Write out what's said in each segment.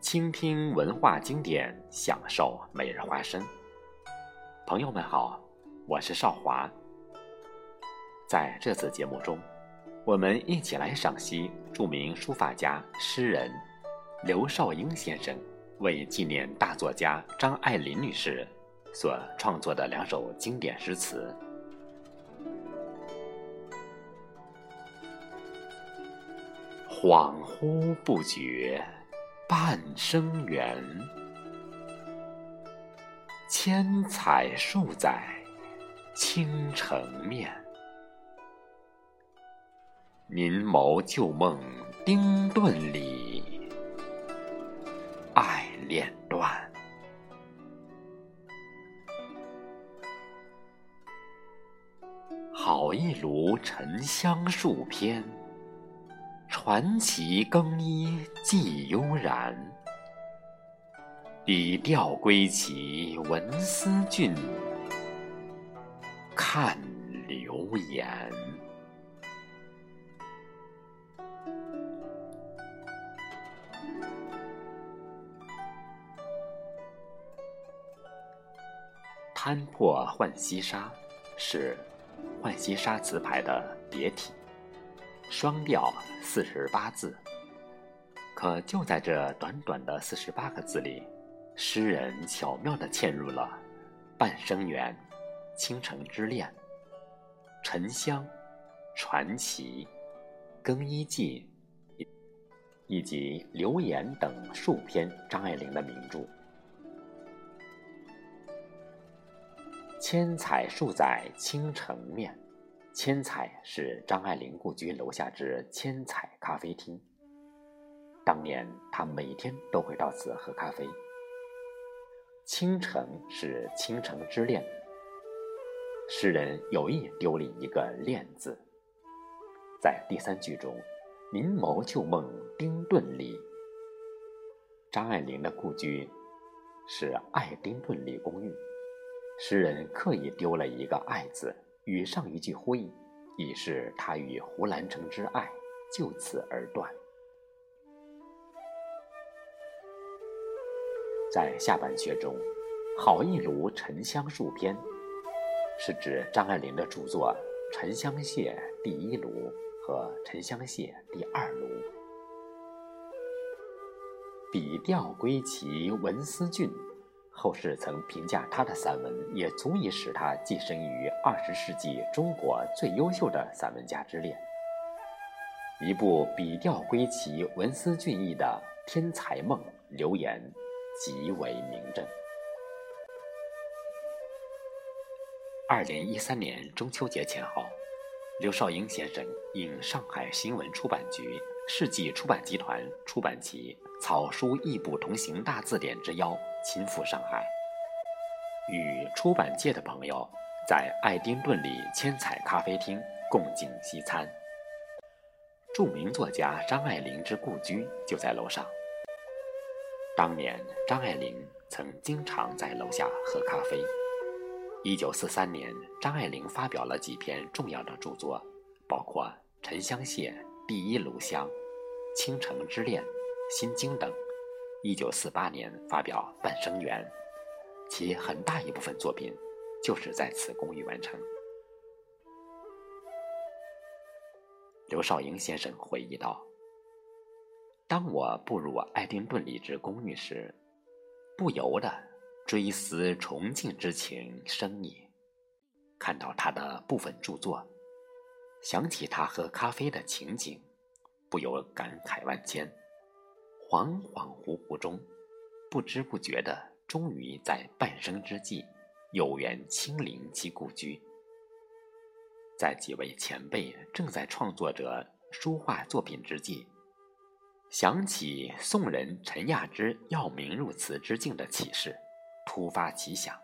倾听文化经典，享受每日花生。朋友们好，我是少华。在这次节目中，我们一起来赏析著名书法家、诗人刘少英先生为纪念大作家张爱玲女士所创作的两首经典诗词。恍惚不觉。半生缘，千彩数载倾城面。凝眸旧梦丁顿里，爱恋断。好一炉沉香数篇。传奇更衣寄悠然，笔调归期文思俊，看流言。摊破浣溪沙是浣溪沙词牌的别体。双调四十八字，可就在这短短的四十八个字里，诗人巧妙地嵌入了半生缘、倾城之恋、沉香、传奇、更衣记以及流言等数篇张爱玲的名著。千彩数载倾城面。千彩是张爱玲故居楼下之千彩咖啡厅。当年她每天都会到此喝咖啡。倾城是倾城之恋，诗人有意丢了一个“恋”字。在第三句中，“凝眸旧梦丁顿里”，张爱玲的故居是爱丁顿里公寓，诗人刻意丢了一个“爱”字。与上一句呼应，以示他与胡兰成之爱就此而断。在下半阙中，“好一炉沉香数篇”是指张爱玲的著作《沉香屑》第一炉和《沉香屑》第二炉。笔调归奇，文思俊。后世曾评价他的散文，也足以使他跻身于二十世纪中国最优秀的散文家之列。一部笔调归奇、文思俊逸的《天才梦》留言极为名震。二零一三年中秋节前后，刘少英先生应上海新闻出版局世纪出版集团出版其《草书异步同行大字典》之邀。亲赴上海，与出版界的朋友在爱丁顿里千彩咖啡厅共进西餐。著名作家张爱玲之故居就在楼上。当年张爱玲曾经常在楼下喝咖啡。一九四三年，张爱玲发表了几篇重要的著作，包括《沉香屑》《第一炉香》《倾城之恋》《心经》等。一九四八年发表《半生缘》，其很大一部分作品就是在此公寓完成。刘少英先生回忆道：“当我步入爱丁顿里之公寓时，不由得追思崇敬之情生矣。看到他的部分著作，想起他喝咖啡的情景，不由感慨万千。”恍恍惚惚中，不知不觉的，终于在半生之际，有缘亲临其故居。在几位前辈正在创作着书画作品之际，想起宋人陈亚之要名入词之境的启示，突发奇想，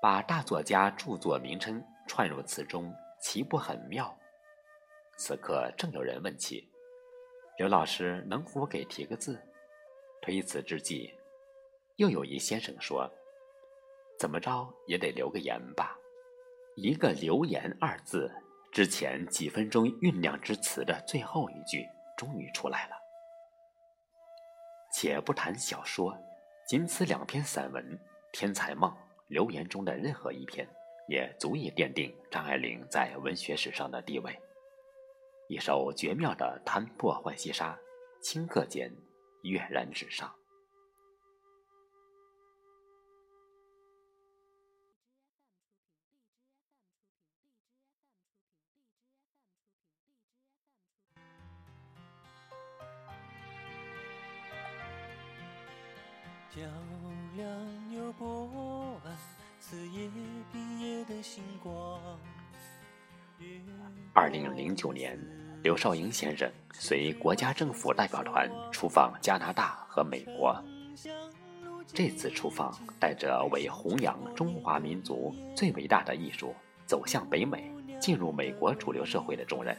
把大作家著作名称串入词中，岂不很妙？此刻正有人问起。刘老师能否给提个字？推辞之际，又有一先生说：“怎么着也得留个言吧。”一个“留言”二字，之前几分钟酝酿之词的最后一句，终于出来了。且不谈小说，仅此两篇散文《天才梦》《留言》中的任何一篇，也足以奠定张爱玲在文学史上的地位。一首绝妙的《弹破浣溪沙》，顷刻间跃然纸上。照亮又波澜，刺夜毕业的星光。二零零九年，刘少英先生随国家政府代表团出访加拿大和美国。这次出访带着为弘扬中华民族最伟大的艺术走向北美、进入美国主流社会的重任。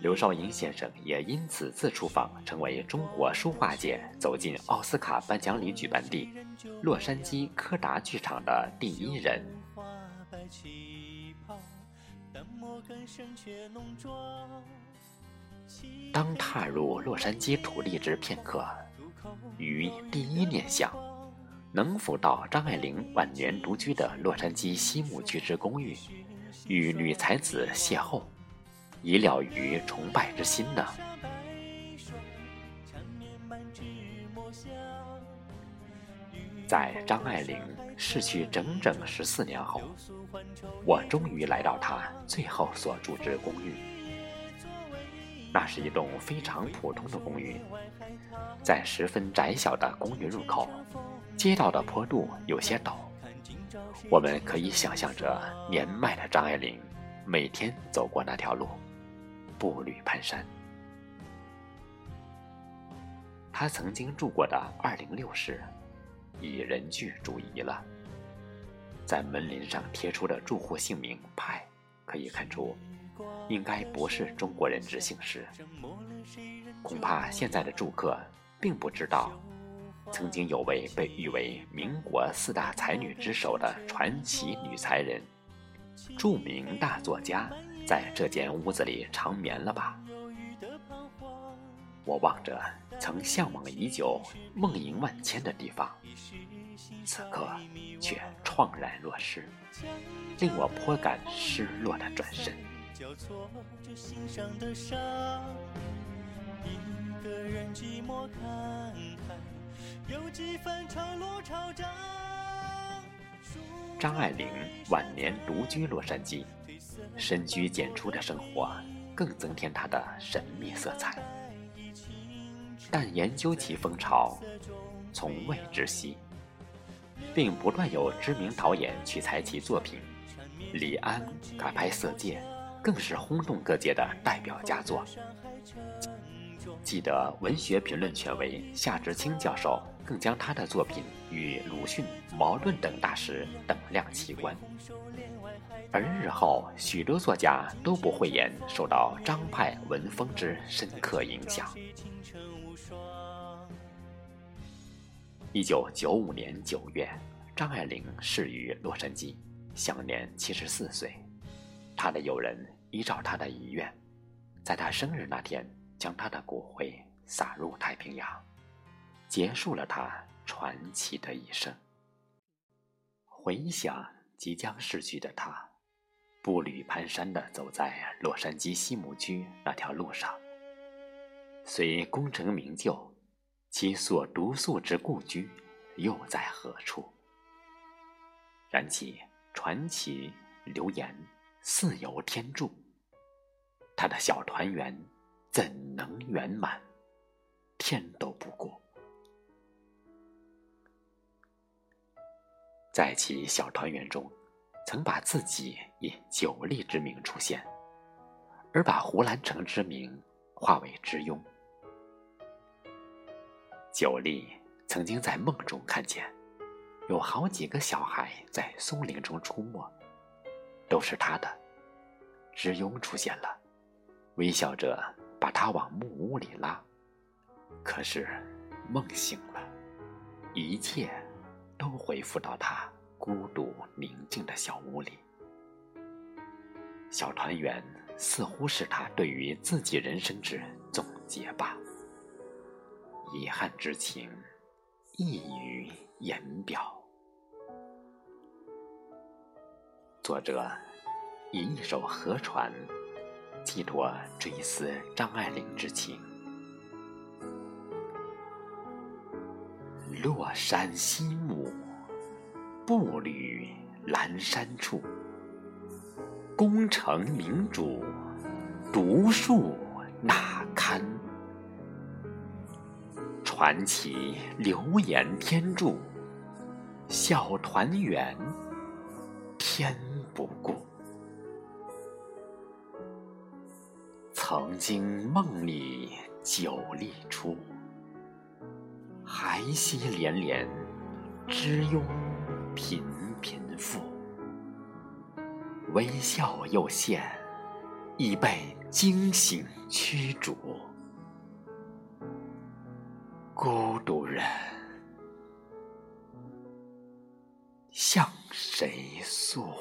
刘少英先生也因此次出访，成为中国书画界走进奥斯卡颁奖礼举办地——洛杉矶柯达剧场的第一人。当踏入洛杉矶土地之片刻，于第一念想，能否到张爱玲晚年独居的洛杉矶西木居之公寓，与女才子邂逅，以了于崇拜之心呢？在张爱玲逝去整整十四年后，我终于来到她最后所住之公寓。那是一栋非常普通的公寓，在十分窄小的公寓入口，街道的坡度有些陡。我们可以想象着年迈的张爱玲每天走过那条路，步履蹒跚。她曾经住过的二零六室。已人具注意了，在门铃上贴出的住户姓名派，可以看出，应该不是中国人之姓氏。恐怕现在的住客并不知道，曾经有位被誉为民国四大才女之首的传奇女才人，著名大作家，在这间屋子里长眠了吧？我望着曾向往已久、梦萦万千的地方，此刻却怆然若失，令我颇感失落的转身。张爱玲晚年独居洛杉矶，深居简出的生活更增添她的神秘色彩。但研究其风潮，从未止息，并不断有知名导演取材其作品。李安改拍《色戒》，更是轰动各界的代表佳作。记得文学评论权威夏志清教授更将他的作品与鲁迅、茅盾等大师等量齐观。而日后许多作家都不讳言受到张派文风之深刻影响。一九九五年九月，张爱玲逝于洛杉矶，享年七十四岁。她的友人依照她的遗愿，在她生日那天将她的骨灰撒入太平洋，结束了她传奇的一生。回想即将逝去的她，步履蹒跚地走在洛杉矶西木居那条路上，虽功成名就。其所独宿之故居又在何处？燃起传奇流言，似有天助。他的小团圆怎能圆满？天都不顾。在其小团圆中，曾把自己以九力之名出现，而把胡兰成之名化为之庸。九莉曾经在梦中看见，有好几个小孩在松林中出没，都是他的。知庸出现了，微笑着把他往木屋里拉。可是梦醒了，一切都恢复到他孤独宁静的小屋里。小团圆似乎是他对于自己人生之总结吧，遗憾之情溢于言表。作者以一首《河船》寄托追思张爱玲之情。落山西木，步履阑珊处。功成名主，独树那堪？传奇流言天助，小团圆天。不顾，曾经梦里酒力出，还惜连连，知庸频频复。微笑又现，已被惊醒驱逐。孤独人，向谁诉？